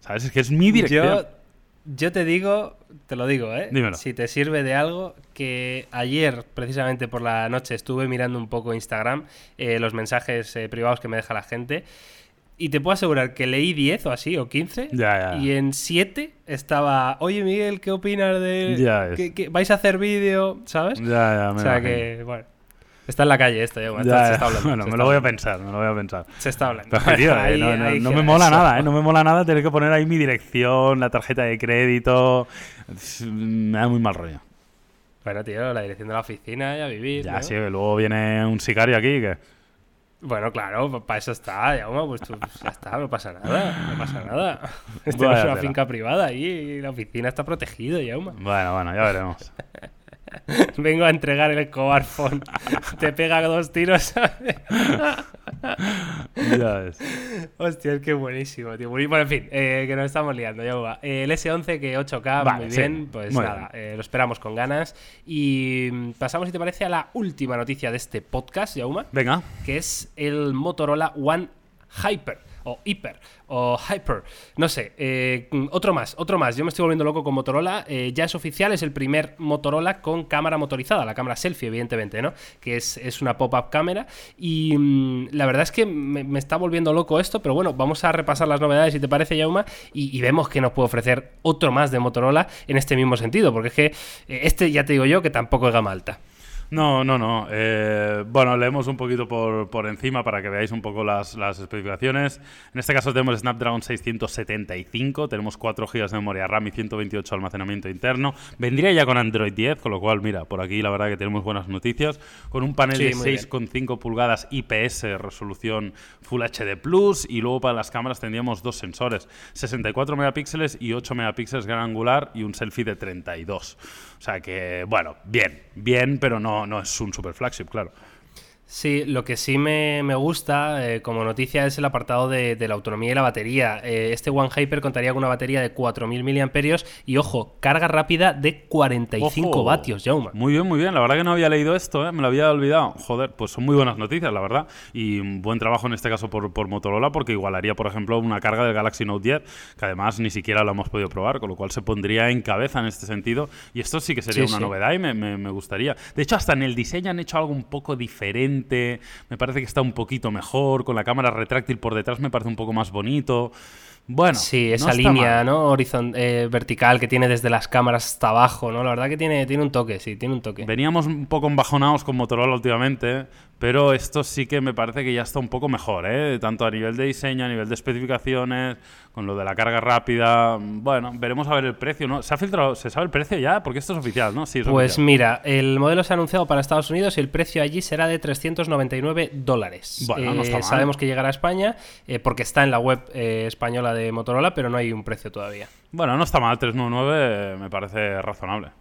S2: ¿Sabes? Es que es mi dirección.
S1: Yo te digo, te lo digo, ¿eh?
S2: Dímelo.
S1: Si te sirve de algo, que ayer, precisamente por la noche, estuve mirando un poco Instagram, eh, los mensajes eh, privados que me deja la gente. Y te puedo asegurar que leí 10 o así, o 15. Y en 7 estaba, oye Miguel, ¿qué opinas de...
S2: Ya
S1: que, vais a hacer vídeo? ¿Sabes?
S2: Ya, ya,
S1: me O sea que, bueno. Está en la calle esto, ya, se está hablando.
S2: Bueno, me lo voy a pensar, me lo voy a pensar.
S1: Se está hablando.
S2: Eh, no, me mola nada, ¿eh? No me mola nada tener que poner ahí mi dirección, la tarjeta de crédito. Me da muy mal rollo.
S1: Bueno, tío, la dirección de la oficina y a vivir.
S2: Ya, sí, luego viene un sicario aquí que.
S1: Bueno, claro, para eso está, ya, pues tú, ya está, no pasa nada, no pasa nada. Esto es una finca privada y la oficina está protegida, ya.
S2: Bueno, bueno, ya veremos.
S1: Vengo a entregar el cobarfón. Te pega dos tiros.
S2: ya ves.
S1: Hostia, es que buenísimo, tío. Bueno, en fin, eh, que nos estamos liando, ya va. Eh, el S11 que 8K, muy bien. Pues nada, eh, lo esperamos con ganas. Y mm, pasamos, si te parece, a la última noticia de este podcast, Yauma.
S2: Venga.
S1: Que es el Motorola One Hyper o Hyper o Hyper, no sé, eh, otro más, otro más. Yo me estoy volviendo loco con Motorola. Eh, ya es oficial, es el primer Motorola con cámara motorizada, la cámara selfie, evidentemente, ¿no? Que es, una pop-up cámara. Y mm, la verdad es que me, está volviendo loco esto, pero bueno, vamos a repasar las novedades, si te parece, Yauma, y, y vemos que nos puede ofrecer otro más de Motorola en este mismo sentido, porque es que eh, este ya te digo yo que tampoco es gama alta.
S2: No, no, no. Eh, bueno, leemos un poquito por, encima para que veáis un poco las, especificaciones. En este caso tenemos Snapdragon 675, tenemos 4 GB de memoria RAM y 128 de almacenamiento interno. Vendría ya con Android 10, con lo cual, mira, por aquí la verdad que tenemos buenas noticias. Con un panel de 6,5 pulgadas IPS, resolución Full HD Plus, y luego para las cámaras tendríamos dos sensores, 64 megapíxeles y 8 megapíxeles gran angular y un selfie de 32. O sea que, bueno, bien, bien, pero no, no es un super flagship, claro.
S1: Sí, lo que sí me, gusta eh, como noticia es el apartado de, la autonomía y la batería. Eh, este One Hyper contaría con una batería de 4.000 mAh y, ojo, carga rápida de 45 vatios, Jauma.
S2: Muy bien, muy bien. La verdad que no había leído esto, ¿eh? me lo había olvidado. Joder, pues son muy buenas noticias, la verdad. Y un buen trabajo en este caso por, por Motorola porque igualaría, por ejemplo, una carga del Galaxy Note 10, que además ni siquiera lo hemos podido probar, con lo cual se pondría en cabeza en este sentido. Y esto sí que sería una novedad y me, me gustaría. De hecho, hasta en el diseño han hecho algo un poco diferente me parece que está un poquito mejor, con la cámara retráctil por detrás me parece un poco más bonito. Bueno,
S1: sí, esa línea, ¿no? Horizon eh, vertical que tiene desde las cámaras hasta abajo, ¿no? La verdad que tiene, tiene un toque, sí, tiene un toque.
S2: Veníamos un poco embajonados con Motorola últimamente, pero esto sí que me parece que ya está un poco mejor, ¿eh? Tanto a nivel de diseño, a nivel de especificaciones, con lo de la carga rápida. Bueno, veremos a ver el precio, ¿no? ¿Se ha filtrado, se sabe el precio ya? Porque esto es oficial, ¿no?
S1: Sí, pues mira, el modelo se ha anunciado para Estados Unidos y el precio allí será de 399 dólares. Bueno, no está eh, Sabemos que llegará a España eh, porque está en la web española de Motorola, pero no hay un precio todavía.
S2: Bueno, no está mal, 399 me parece razonable.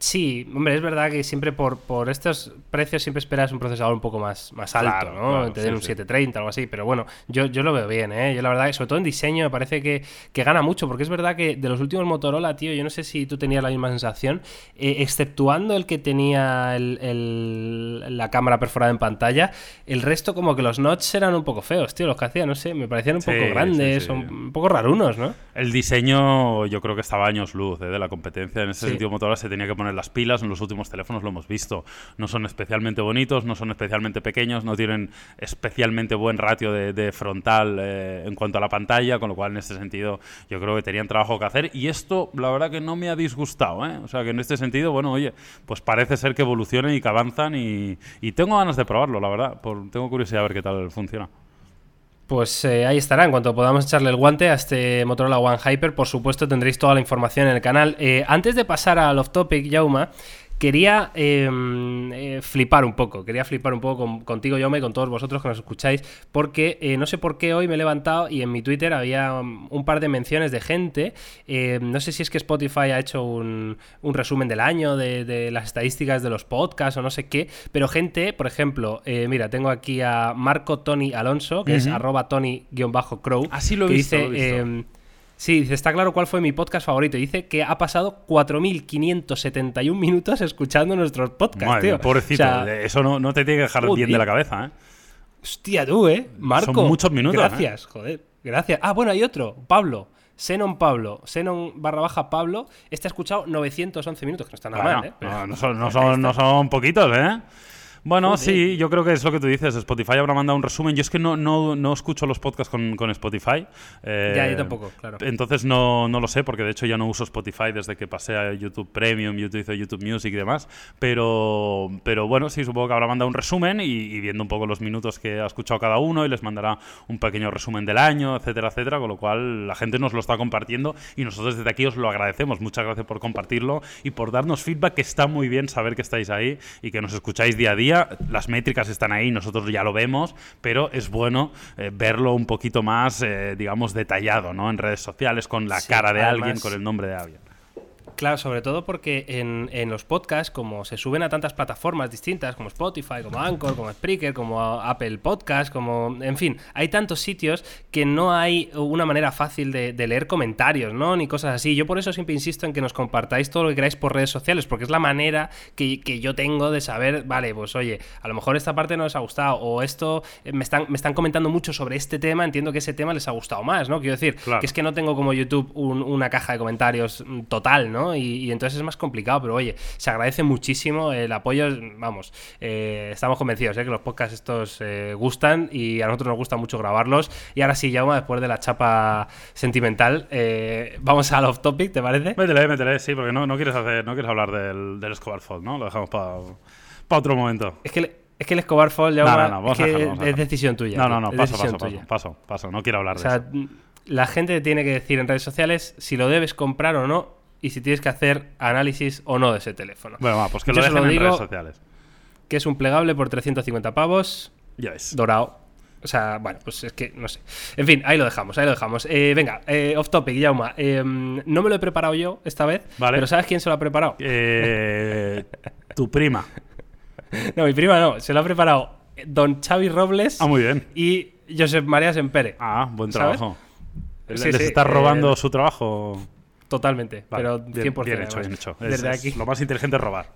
S1: Sí, hombre, es verdad que siempre por, por estos precios siempre esperas un procesador un poco más, más alto, ¿no? Te den un 730 o algo así, pero bueno, yo, yo lo veo bien, ¿eh? Yo la verdad, sobre todo en diseño, me parece que, gana mucho, porque es verdad que de los últimos Motorola, tío, yo no sé si tú tenías la misma sensación, eh, exceptuando el que tenía el, la cámara perforada en pantalla, el resto como que los notches eran un poco feos, tío, los que hacía, no sé, me parecían un poco grandes, un poco rarunos, ¿no?
S2: El diseño yo creo que estaba años luz ¿eh? de la competencia, en ese sentido Motorola se tenía que poner las pilas, en los últimos teléfonos lo hemos visto. No son especialmente bonitos, no son especialmente pequeños, no tienen especialmente buen ratio de, frontal eh, en cuanto a la pantalla, con lo cual en este sentido yo creo que tenían trabajo que hacer y esto la verdad que no me ha disgustado, ¿eh? o sea que en este sentido, bueno, oye, pues parece ser que evolucionen y que avanzan y, tengo ganas de probarlo, la verdad, por, tengo curiosidad a ver qué tal funciona.
S1: Pues eh, ahí estará, en cuanto podamos echarle el guante a este Motorola One Hyper, por supuesto tendréis toda la información en el canal. Eh, antes de pasar al off topic, Yauma, quería em, eh, flipar un poco, quería flipar un poco contigo, yo y con todos vosotros que nos escucháis, porque eh, no sé por qué hoy me he levantado y en mi Twitter había um, un par de menciones de gente, em, no sé si es que Spotify ha hecho un, resumen del año, de, las estadísticas de los podcasts o no sé qué, pero gente, por ejemplo, eh, mira, tengo aquí a Marco Tony Alonso, que es arroba Tony-Crow,
S2: Así lo
S1: que
S2: dice...
S1: Em, Sí, dice, está claro cuál fue mi podcast favorito. Dice que ha pasado 4.571 minutos escuchando nuestros podcasts, tío.
S2: Pobrecito, eso no, te tiene que dejar bien de la cabeza, ¿eh?
S1: Hostia, tú, ¿eh? Marco.
S2: Son muchos minutos.
S1: ¿eh? Gracias, joder. Gracias. Ah, bueno, hay otro. Pablo. Xenon Pablo, Xenon barra baja Pablo, este ha escuchado 911 minutos, que no está nada mal, ¿eh?
S2: no, son, no, son, no son poquitos, ¿eh? Bueno, sí, yo creo que es lo que tú dices. Spotify habrá mandado un resumen. Yo es que no, no, no escucho los podcasts con, con Spotify.
S1: Eh, ya, yo tampoco, claro.
S2: Entonces no, no, lo sé, porque de hecho ya no uso Spotify desde que pasé a YouTube Premium, YouTube, YouTube Music y demás. Pero, pero bueno, sí, supongo que habrá mandado un resumen y, viendo un poco los minutos que ha escuchado cada uno y les mandará un pequeño resumen del año, etcétera, etcétera. Con lo cual la gente nos lo está compartiendo y nosotros desde aquí os lo agradecemos. Muchas gracias por compartirlo y por darnos feedback, que está muy bien saber que estáis ahí y que nos escucháis día a día las métricas están ahí, nosotros ya lo vemos, pero es bueno eh, verlo un poquito más, eh, digamos, detallado, ¿no? En redes sociales, con la cara de alguien, con el nombre de alguien.
S1: Claro, sobre todo porque en, en, los podcasts, como se suben a tantas plataformas distintas, como Spotify, como Anchor, como Spreaker, como Apple Podcast, como. En fin, hay tantos sitios que no hay una manera fácil de, leer comentarios, ¿no? Ni cosas así. Yo por eso siempre insisto en que nos compartáis todo lo que queráis por redes sociales, porque es la manera que, que yo tengo de saber, vale, pues oye, a lo mejor esta parte no les ha gustado, o esto eh, me están, me están comentando mucho sobre este tema, entiendo que ese tema les ha gustado más, ¿no? Quiero decir, que es que no tengo como YouTube una caja de comentarios mm, total, ¿no? ¿No? Y, entonces es más complicado, pero oye, se agradece muchísimo el apoyo, vamos, eh, estamos convencidos ¿eh? que los podcasts estos eh, gustan y a nosotros nos gusta mucho grabarlos. Y ahora sí, Jauma, después de la chapa sentimental, vamos al off topic, ¿te parece?
S2: Métele, métele, sí, porque no, no quieres hacer, no quieres hablar del, del Escobar Fold, ¿no? Lo dejamos para otro momento.
S1: Es que... es que el Escobar Fall ya es, decisión tuya.
S2: No, no, no, paso, paso, paso, paso, paso, no quiero hablar de eso
S1: la gente tiene que decir en redes sociales si lo debes comprar o no y si tienes que hacer análisis o no de ese teléfono.
S2: Bueno, va, pues que lo dejen en redes sociales.
S1: Que es un plegable por 350 pavos.
S2: Ya es.
S1: Dorado. O sea, bueno, pues es que no sé. En fin, ahí lo dejamos, ahí lo dejamos. Eh, venga, eh, off topic, Yauma. Em, no me lo he preparado yo esta vez, vale. pero ¿sabes quién se lo ha preparado?
S2: Eh, tu prima.
S1: No, mi prima no, se lo ha preparado don Xavi Robles.
S2: Ah, muy bien.
S1: Y Josep María Sempere.
S2: Ah, buen trabajo. ¿Les, está robando su trabajo?
S1: Totalmente, pero 100%.
S2: Bien, hecho, bien hecho. Desde aquí. lo más inteligente es robar.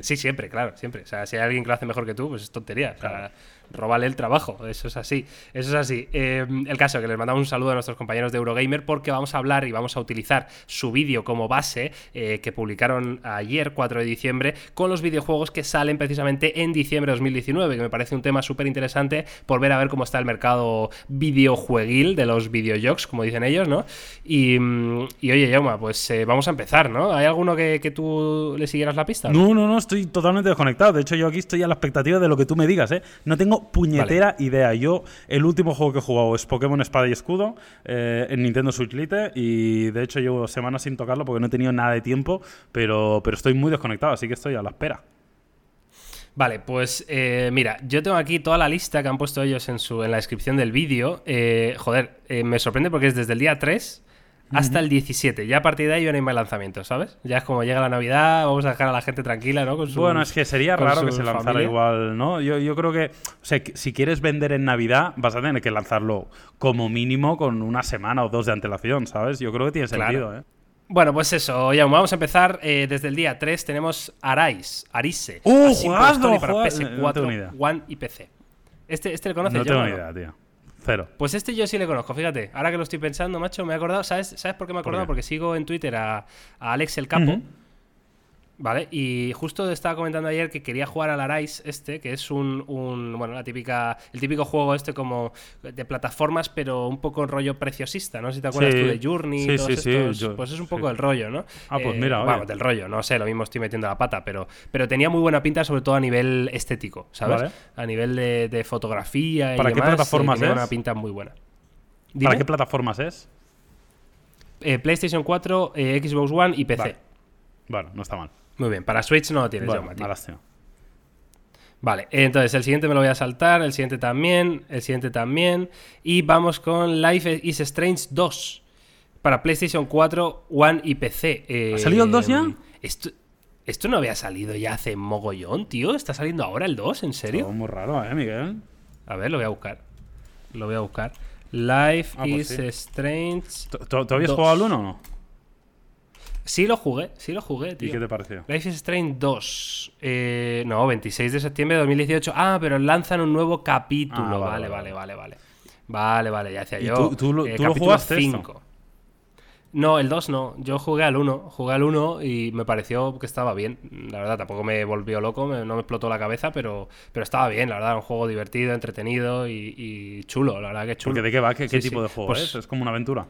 S1: Sí, siempre, claro, siempre. O sea, si hay alguien que lo hace mejor que tú, pues es tontería. O sea, Robale el trabajo. Eso es así. Eso es así. Eh, el caso que les mandamos un saludo a nuestros compañeros de Eurogamer porque vamos a hablar y vamos a utilizar su vídeo como base eh, que publicaron ayer, 4 de diciembre, con los videojuegos que salen precisamente en diciembre de 2019, que me parece un tema súper interesante por ver a ver cómo está el mercado videojueguil de los videojuegos, como dicen ellos, ¿no? Y, mm, oye, Yauma, pues eh, vamos a empezar, ¿no? ¿Hay alguno que, tú le siguieras la pista?
S2: No, no, no, estoy totalmente desconectado. De hecho, yo aquí estoy a la expectativa de lo que tú me digas, ¿eh? No tengo puñetera idea. Yo, el último juego que he jugado es Pokémon Espada y Escudo eh, en Nintendo Switch Lite y de hecho llevo semanas sin tocarlo porque no he tenido nada de tiempo, pero, pero estoy muy desconectado, así que estoy a la espera.
S1: Vale, pues eh, mira, yo tengo aquí toda la lista que han puesto ellos en, su, en la descripción del vídeo. Eh, joder, me sorprende porque es desde el día 3 hasta el 17. Ya a partir de ahí ya no hay más lanzamientos, ¿sabes? Ya es como llega la Navidad, vamos a dejar a la gente tranquila, ¿no?
S2: bueno, es que sería raro que se lanzara igual, ¿no? Yo, yo, creo que, o sea, si quieres vender en Navidad, vas a tener que lanzarlo como mínimo con una semana o dos de antelación, ¿sabes? Yo creo que tiene sentido, ¿eh?
S1: Bueno, pues eso, ya vamos a empezar eh, desde el día 3. Tenemos Arise, Arise.
S2: ¡Uh, jugado,
S1: para PS4, One y PC. Este, este le conoces
S2: No tengo ni idea, tío.
S1: Pues este yo sí le conozco, fíjate. Ahora que lo estoy pensando, macho, me he acordado. ¿Sabes, ¿sabes por qué me he acordado? Porque sigo en Twitter a, Alex el Capo. ¿Vale? Y justo estaba comentando ayer que quería jugar al Arise este, que es un, bueno, la típica, el típico juego este como de plataformas, pero un poco rollo preciosista, ¿no? Si te acuerdas tú de Journey y todos estos, pues es un poco el rollo, ¿no?
S2: Ah, pues mira,
S1: eh, del rollo, no sé, lo mismo estoy metiendo la pata, pero, pero tenía muy buena pinta, sobre todo a nivel estético, ¿sabes? A nivel de, fotografía y
S2: ¿Para qué plataformas
S1: tenía
S2: es?
S1: una pinta muy buena.
S2: ¿Para qué plataformas es?
S1: Eh, PlayStation 4, eh, Xbox One y PC.
S2: bueno, no está mal.
S1: Muy bien, para Switch no lo tienes
S2: bueno,
S1: ya, Vale, entonces el siguiente me lo voy a saltar, el siguiente también, el siguiente también. Y vamos con Life is Strange 2 para PlayStation 4, One y PC.
S2: Eh, ¿Ha salido el 2 ya?
S1: Esto, esto no había salido ya hace mogollón, tío. ¿Está saliendo ahora el 2? ¿En serio?
S2: Es muy raro, ¿eh, Miguel?
S1: A ver, lo voy a buscar. Lo voy a buscar. Life ah, pues is Strange.
S2: ¿Tú habías jugado al 1 o no?
S1: Sí lo jugué, sí lo jugué, tío.
S2: ¿Y qué te pareció?
S1: Life is Strange 2. Eh, no, 26 de septiembre de 2018. Ah, pero lanzan un nuevo capítulo. Ah, vale, vale, vale, vale, vale. Vale, ya decía yo.
S2: ¿Tú, tú, eh, lo jugaste 5.
S1: No, el 2 no. Yo jugué al 1. Jugué al 1 y me pareció que estaba bien. La verdad, tampoco me volvió loco, no me explotó la cabeza, pero, pero estaba bien. La verdad, un juego divertido, entretenido y, chulo. La verdad que chulo.
S2: ¿De qué va? ¿Qué, tipo de juego pues es? ¿Es como una aventura?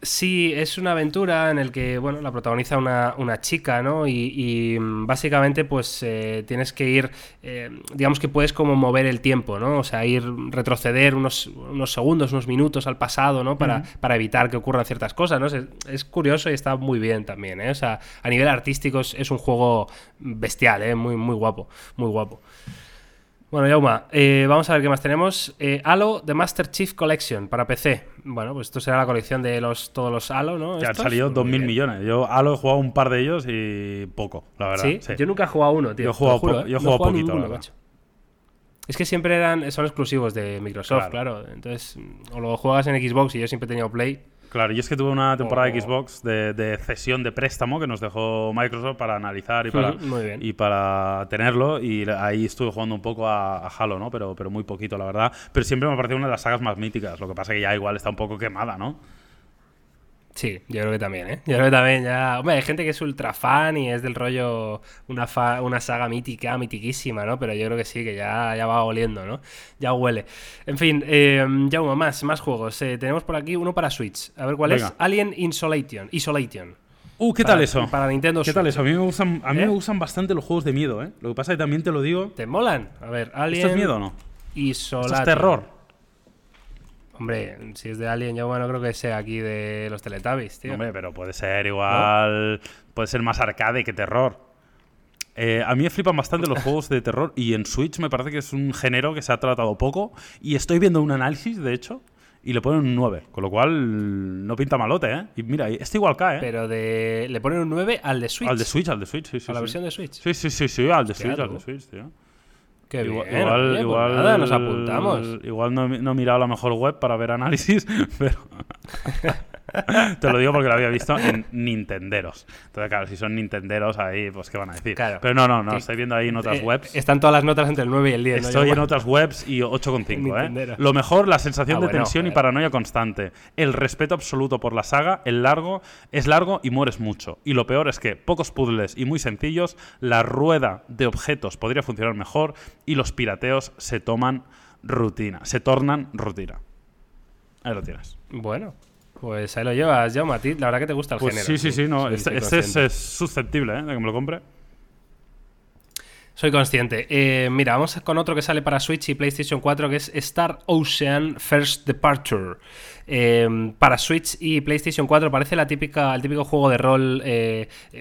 S1: Sí, es una aventura en el que, bueno, la protagoniza una, una chica, ¿no? Y, mm, básicamente, pues eh, tienes que ir, eh, digamos que puedes como mover el tiempo, ¿no? O sea, ir, retroceder unos, unos segundos, unos minutos al pasado, ¿no? Para, para evitar que ocurran ciertas cosas, ¿no? Es, curioso y está muy bien también, ¿eh? O sea, a nivel artístico es, es un juego bestial, ¿eh? Muy, muy guapo, muy guapo. Bueno, Yauma, eh, vamos a ver qué más tenemos. Eh, Halo The Master Chief Collection para PC. Bueno, pues esto será la colección de los todos los Halo, ¿no?
S2: Ya han salido 2.000 millones. Yo Halo he jugado un par de ellos y poco, la verdad.
S1: Sí, yo nunca he jugado uno, tío.
S2: Yo he jugado, ¿eh? yo he jugado poquito,
S1: Es que siempre eran, son exclusivos de Microsoft, claro. Entonces, o lo juegas en Xbox y yo siempre he tenido Play
S2: Claro, y es que tuve una temporada de Xbox de, cesión de préstamo que nos dejó Microsoft para analizar y para, y para tenerlo. Y ahí estuve jugando un poco a, Halo, ¿no? Pero, pero muy poquito, la verdad. Pero siempre me ha parecido una de las sagas más míticas. Lo que pasa es que ya igual está un poco quemada, ¿no?
S1: Sí, yo creo que también, ¿eh? Yo creo que también ya... Hombre, hay gente que es ultra fan y es del rollo una, una saga mítica, mitiquísima, ¿no? Pero yo creo que sí, que ya, ya va oliendo, ¿no? Ya huele. En fin, eh, ya uno más, más juegos. Eh, tenemos por aquí uno para Switch. A ver cuál es. Alien Isolation. Isolation.
S2: Uh, ¿qué tal eso?
S1: Para Nintendo
S2: ¿Qué tal eso? A mí me gustan, a mí me ¿Eh? gustan bastante los juegos de miedo, ¿eh? Lo que pasa es que también te lo digo.
S1: ¿Te molan? A ver, Alien.
S2: ¿Esto es miedo o no?
S1: Isolation.
S2: Esto es terror.
S1: Hombre, si es de Alien, yo bueno creo que sea aquí de los Teletubbies, tío.
S2: Hombre, pero puede ser igual. Puede ser más arcade que terror. Eh, a mí me flipan bastante los juegos de terror y en Switch me parece que es un género que se ha tratado poco. Y estoy viendo un análisis, de hecho, y le ponen un 9. Con lo cual no pinta malote, ¿eh? Y mira, este igual cae, ¿eh?
S1: Pero de... le ponen un 9 al de Switch.
S2: Al de Switch, al de Switch, sí, sí.
S1: A la versión de Switch.
S2: Sí, sí, sí, sí, al de Switch, al de Switch, tío.
S1: Qué igual, bien, igual, pues igual nada, nos apuntamos.
S2: Igual no, no he mirado la mejor web para ver análisis, pero. Te lo digo porque lo había visto en Nintenderos. Entonces, claro, si son Nintenderos ahí, pues, ¿qué van a decir?
S1: Claro.
S2: Pero no, no, no, estoy viendo ahí en otras eh, webs.
S1: Están todas las notas entre el 9 y el 10.
S2: Estoy en otras webs y 8,5, ¿eh? Lo mejor, la sensación ah, de tensión y paranoia constante. El respeto absoluto por la saga, el largo, es largo y mueres mucho. Y lo peor es que pocos puzzles y muy sencillos, la rueda de objetos podría funcionar mejor y los pirateos se toman rutina, se tornan rutina. Ahí lo tienes.
S1: Bueno, pues ahí lo llevas, ya, a ti la verdad que te gusta el
S2: pues
S1: género.
S2: Sí, sí, sí, no. Este, este es, susceptible, ¿eh? De que me lo compre.
S1: Soy consciente. Eh, mira, vamos con otro que sale para Switch y PlayStation 4, que es Star Ocean First Departure. Eh, para Switch y PlayStation 4 parece la típica, el típico juego de rol.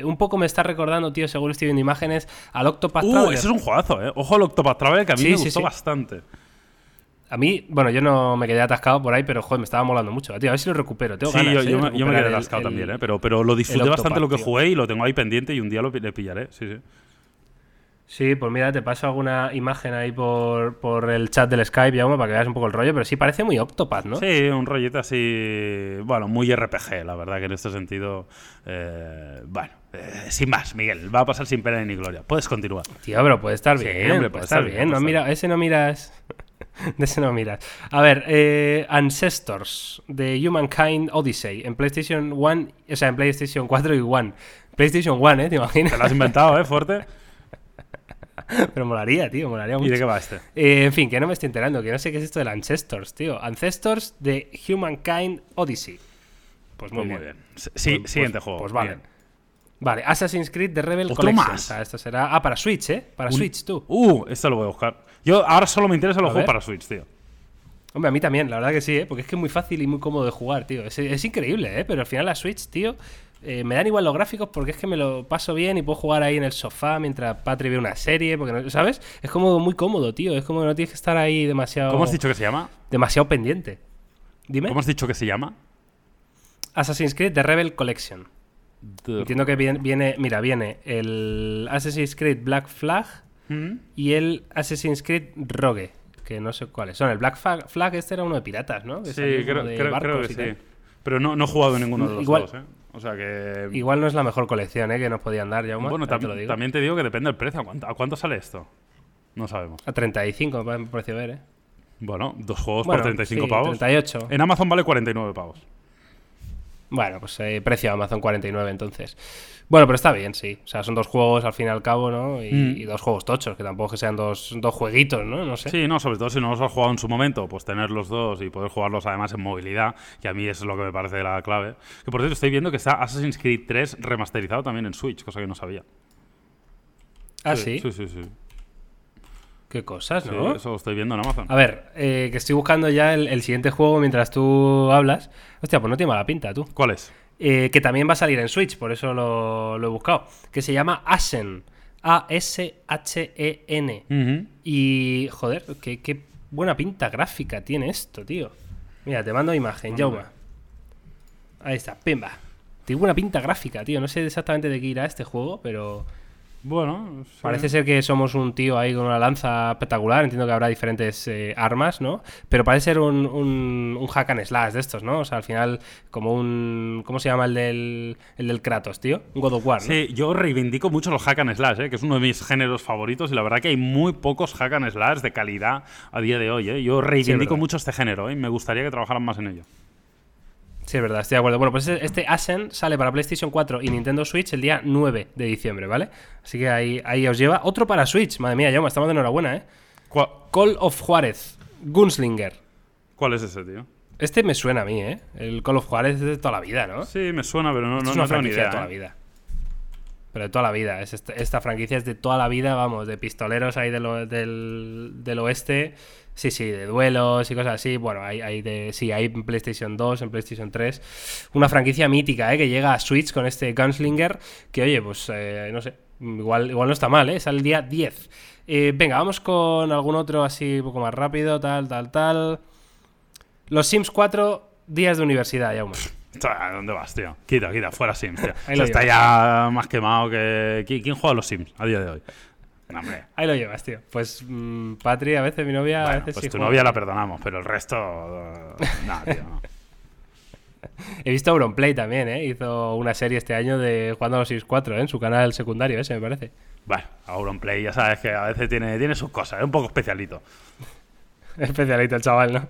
S1: un poco me está recordando, tío, según estoy viendo imágenes, al Octopath uh,
S2: Traveler. ese es un juegazo, ¿eh? Ojo al Octopath Traveler, que a mí me gustó bastante.
S1: A mí, bueno, yo no me quedé atascado por ahí, pero joder, me estaba molando mucho. Tío, a ver si lo recupero. Tengo
S2: sí,
S1: yo,
S2: ¿eh? me, quedé atascado también, ¿eh? Pero, pero lo disfruté bastante lo que jugué y lo tengo ahí pendiente y un día lo le pillaré. Sí, sí.
S1: Sí, pues mira, te paso alguna imagen ahí por, por el chat del Skype, ya, para que veas un poco el rollo, pero sí parece muy Octopath, ¿no?
S2: Sí, un rollito así, bueno, muy RPG, la verdad que en este sentido, eh, bueno, eh, sin más, Miguel, va a pasar sin pena ni gloria. Puedes continuar.
S1: Tío, pero puede estar bien, hombre, puede estar, bien. No, mira, ese no miras... de ese no miras. A ver, eh, Ancestors de Humankind Odyssey en PlayStation 1, o sea, en PlayStation 4 y 1. PlayStation 1, ¿eh? ¿Te imaginas?
S2: Te lo has inventado, ¿eh? Fuerte.
S1: Pero molaría, tío, molaría mucho.
S2: ¿Y de qué va este?
S1: Eh, en fin, que no me estoy enterando, que no sé qué es esto del Ancestors, tío. Ancestors de Humankind Odyssey.
S2: Pues muy, pues bien. Sí, pues, siguiente
S1: pues,
S2: juego.
S1: Pues vale. Vale, Assassin's Creed The Rebel Collection. Más? esto será. Ah, para Switch, ¿eh? Para Switch, tú.
S2: Uh, esto lo voy a buscar. Yo ahora solo me interesa los juegos para Switch, tío.
S1: Hombre, a mí también, la verdad que sí, ¿eh? porque es que es muy fácil y muy cómodo de jugar, tío. Es, increíble, ¿eh? Pero al final la Switch, tío, eh, me dan igual los gráficos porque es que me lo paso bien y puedo jugar ahí en el sofá mientras Patri ve una serie, porque no, ¿sabes? Es como muy cómodo, tío. Es como que no tienes que estar ahí demasiado.
S2: ¿Cómo has dicho que se llama?
S1: Demasiado pendiente. Dime.
S2: ¿Cómo has dicho que se llama?
S1: Assassin's Creed The Rebel Collection. Entiendo que viene, viene, mira, viene el Assassin's Creed Black Flag y el Assassin's Creed Rogue, que no sé cuáles son. El Black Flag, este era uno de piratas, ¿no?
S2: sí, creo, que sí. Pero no, no, he jugado en ninguno de los igual, dos, ¿eh? O sea que...
S1: Igual no es la mejor colección ¿eh? que nos podían dar, ya
S2: Bueno, también te digo que depende del precio. ¿A cuánto, sale esto? No sabemos.
S1: A 35 me parece ver, ¿eh?
S2: Bueno, dos juegos por 35 pavos.
S1: 38.
S2: En Amazon vale 49 pavos.
S1: Bueno, pues eh, precio Amazon 49 entonces. Bueno, pero está bien, sí. O sea, son dos juegos al fin y al cabo, ¿no? Y, mm. dos juegos tochos, que tampoco que sean dos, dos, jueguitos, ¿no? No sé.
S2: Sí, no, sobre todo si no los has jugado en su momento, pues tener los dos y poder jugarlos además en movilidad, que a mí eso es lo que me parece la clave. Que por cierto estoy viendo que está Assassin's Creed 3 remasterizado también en Switch, cosa que no sabía.
S1: ¿Ah, sí?
S2: Sí, sí, sí.
S1: Qué cosas, ¿no?
S2: eso lo estoy viendo en Amazon.
S1: A ver, eh, que estoy buscando ya el, siguiente juego mientras tú hablas. Hostia, pues no tiene mala pinta, tú.
S2: ¿Cuál es?
S1: Eh, que también va a salir en Switch, por eso lo, he buscado. Que se llama Ashen. A-S-H-E-N. Y, joder, qué, buena pinta gráfica tiene esto, tío. Mira, te mando imagen, Jauma. Ahí está, pimba. Tiene buena pinta gráfica, tío. No sé exactamente de qué irá este juego, pero
S2: bueno,
S1: parece ser que somos un tío ahí con una lanza espectacular. Entiendo que habrá diferentes eh, armas, ¿no? Pero parece ser un, un, hack and slash de estos, ¿no? O sea, al final, como un. ¿Cómo se llama el del, el del Kratos, tío? Un God of War. ¿no?
S2: Sí, yo reivindico mucho los hack and slash, ¿eh? que es uno de mis géneros favoritos. Y la verdad que hay muy pocos hack and slash de calidad a día de hoy. ¿eh? Yo reivindico mucho este género ¿eh? y me gustaría que trabajaran más en ello.
S1: Sí, es verdad, estoy de acuerdo. Bueno, pues este, este Ascent sale para PlayStation 4 y Nintendo Switch el día 9 de diciembre, ¿vale? Así que ahí, ahí os lleva. Otro para Switch, madre mía, me estamos de enhorabuena, ¿eh?
S2: ¿Cuál,
S1: Call of Juárez, Gunslinger.
S2: cuál es ese, tío?
S1: Este me suena a mí, ¿eh? El Call of Juárez es de toda la vida, ¿no?
S2: Sí, me suena, pero no,
S1: es
S2: no,
S1: una
S2: no
S1: franquicia
S2: idea.
S1: de toda la
S2: ¿eh?
S1: vida. Pero de toda la vida. Es esta, esta franquicia es de toda la vida, vamos, de pistoleros ahí del, del oeste. Sí, sí, de duelos y cosas así. Bueno, hay, hay de. Sí, hay en PlayStation 2, en PlayStation 3. Una franquicia mítica, ¿eh? Que llega a Switch con este Gunslinger. Que oye, pues eh, no sé. Igual, igual no está mal, ¿eh? Sale el día 10. Eh, venga, vamos con algún otro así un poco más rápido, tal, tal, tal. Los Sims 4, días de universidad, ya
S2: ¿A dónde vas, tío? Quita, quita, fuera Sims, tío.
S1: Ahí
S2: está ya más quemado que. ¿Quién, quién juega a los Sims a día de hoy? No, hombre.
S1: Ahí lo llevas, tío. Pues mm, Patri, a veces mi novia, a veces
S2: pues
S1: sí
S2: tu
S1: juega.
S2: novia la perdonamos, pero el resto. uh, Nada, tío. no.
S1: He visto Auronplay también, ¿eh? Hizo una serie este año de jugando a los 6-4, ¿eh? En su canal secundario ese, me parece.
S2: Bueno, Auronplay, ya sabes que a veces tiene, tiene sus cosas, es un poco especialito.
S1: Especialito el chaval, ¿no?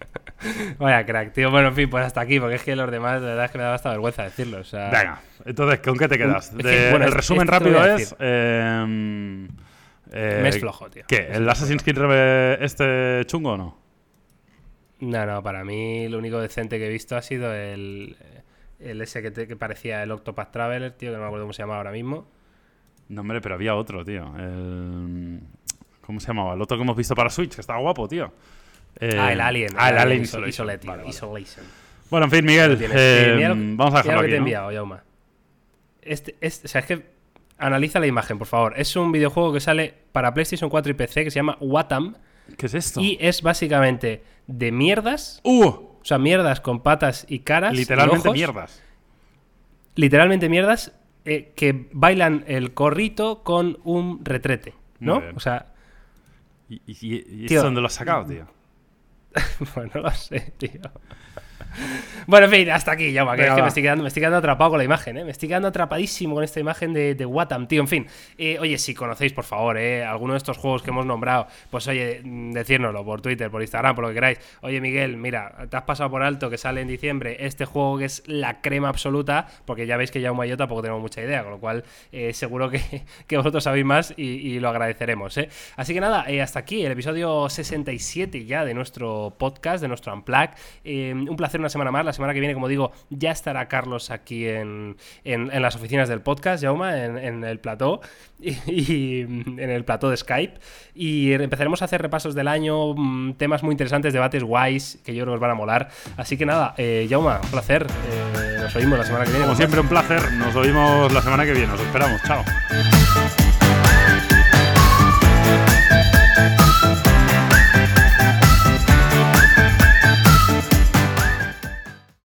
S1: Vaya crack, tío. Bueno, en fin, pues hasta aquí, porque es que los demás, de verdad es que me da hasta vergüenza decirlo. O sea,
S2: Venga, entonces, ¿con qué te quedas?
S1: Es que, bueno,
S2: el resumen rápido es.
S1: decir.
S2: eh, eh,
S1: Mes flojo, tío.
S2: ¿Qué? ¿El Assassin's Creed Reve- este chungo o no?
S1: No, no, para mí lo único decente que he visto ha sido el, el ese que, te- que parecía el Octopath Traveler, tío, que no me acuerdo cómo se llama ahora mismo.
S2: No, hombre, pero había otro, tío. El- ¿Cómo se llamaba? El otro que hemos visto para Switch, que estaba guapo, tío. Eh,
S1: ah, el Alien.
S2: Ah, el Alien
S1: Iso-
S2: Isolation.
S1: Isolation.
S2: Vale, vale.
S1: Isolation.
S2: Bueno, en fin, Miguel, eh,
S1: mira lo-
S2: vamos a
S1: mira
S2: dejarlo
S1: lo que
S2: aquí,
S1: te he
S2: ¿no?
S1: enviado, Yauma. Este, este, o sea, es que analiza la imagen, por favor. Es un videojuego que sale para PlayStation 4 y PC que se llama Watam
S2: ¿Qué es esto?
S1: y es básicamente de mierdas,
S2: ¡Uh!
S1: o sea, mierdas con patas y caras. y
S2: Literalmente
S1: ojos.
S2: mierdas.
S1: Literalmente mierdas eh, que bailan el corrito con un retrete, ¿no? O sea,
S2: ¿Y, y, y
S1: Tío.
S2: dónde lo has sacado, tío?
S1: Bueno, no lo sé, tío. Bueno, en fin, hasta aquí, ya, que,
S2: Venga,
S1: es que
S2: va.
S1: me estoy, quedando, me estoy quedando atrapado con la imagen, ¿eh? Me estoy quedando atrapadísimo con esta imagen de, de Watam, tío. En fin, eh, oye, si conocéis, por favor, ¿eh? Alguno de estos juegos que hemos nombrado, pues oye, mm, decírnoslo por Twitter, por Instagram, por lo que queráis. Oye, Miguel, mira, te has pasado por alto que sale en diciembre este juego que es la crema absoluta, porque ya veis que ya un yo tampoco tenemos mucha idea, con lo cual eh, seguro que, que vosotros sabéis más y, y lo agradeceremos, ¿eh? Así que nada, eh, hasta aquí el episodio 67 ya de nuestro podcast, de nuestro Unplug. Un placer una semana más. La semana que viene, como digo, ya estará Carlos aquí en, en- las oficinas del podcast, Jauma, en, en el plató, y, mm, en el plató de Skype. Y empezaremos a hacer repasos del año, mm, temas muy interesantes, debates guays, que yo creo que os van a molar. Así que nada, eh, Jauma, un placer. Eh, nos oímos la semana que viene.
S2: Como siempre, un placer. Nos oímos la semana que viene. Os esperamos. Chao.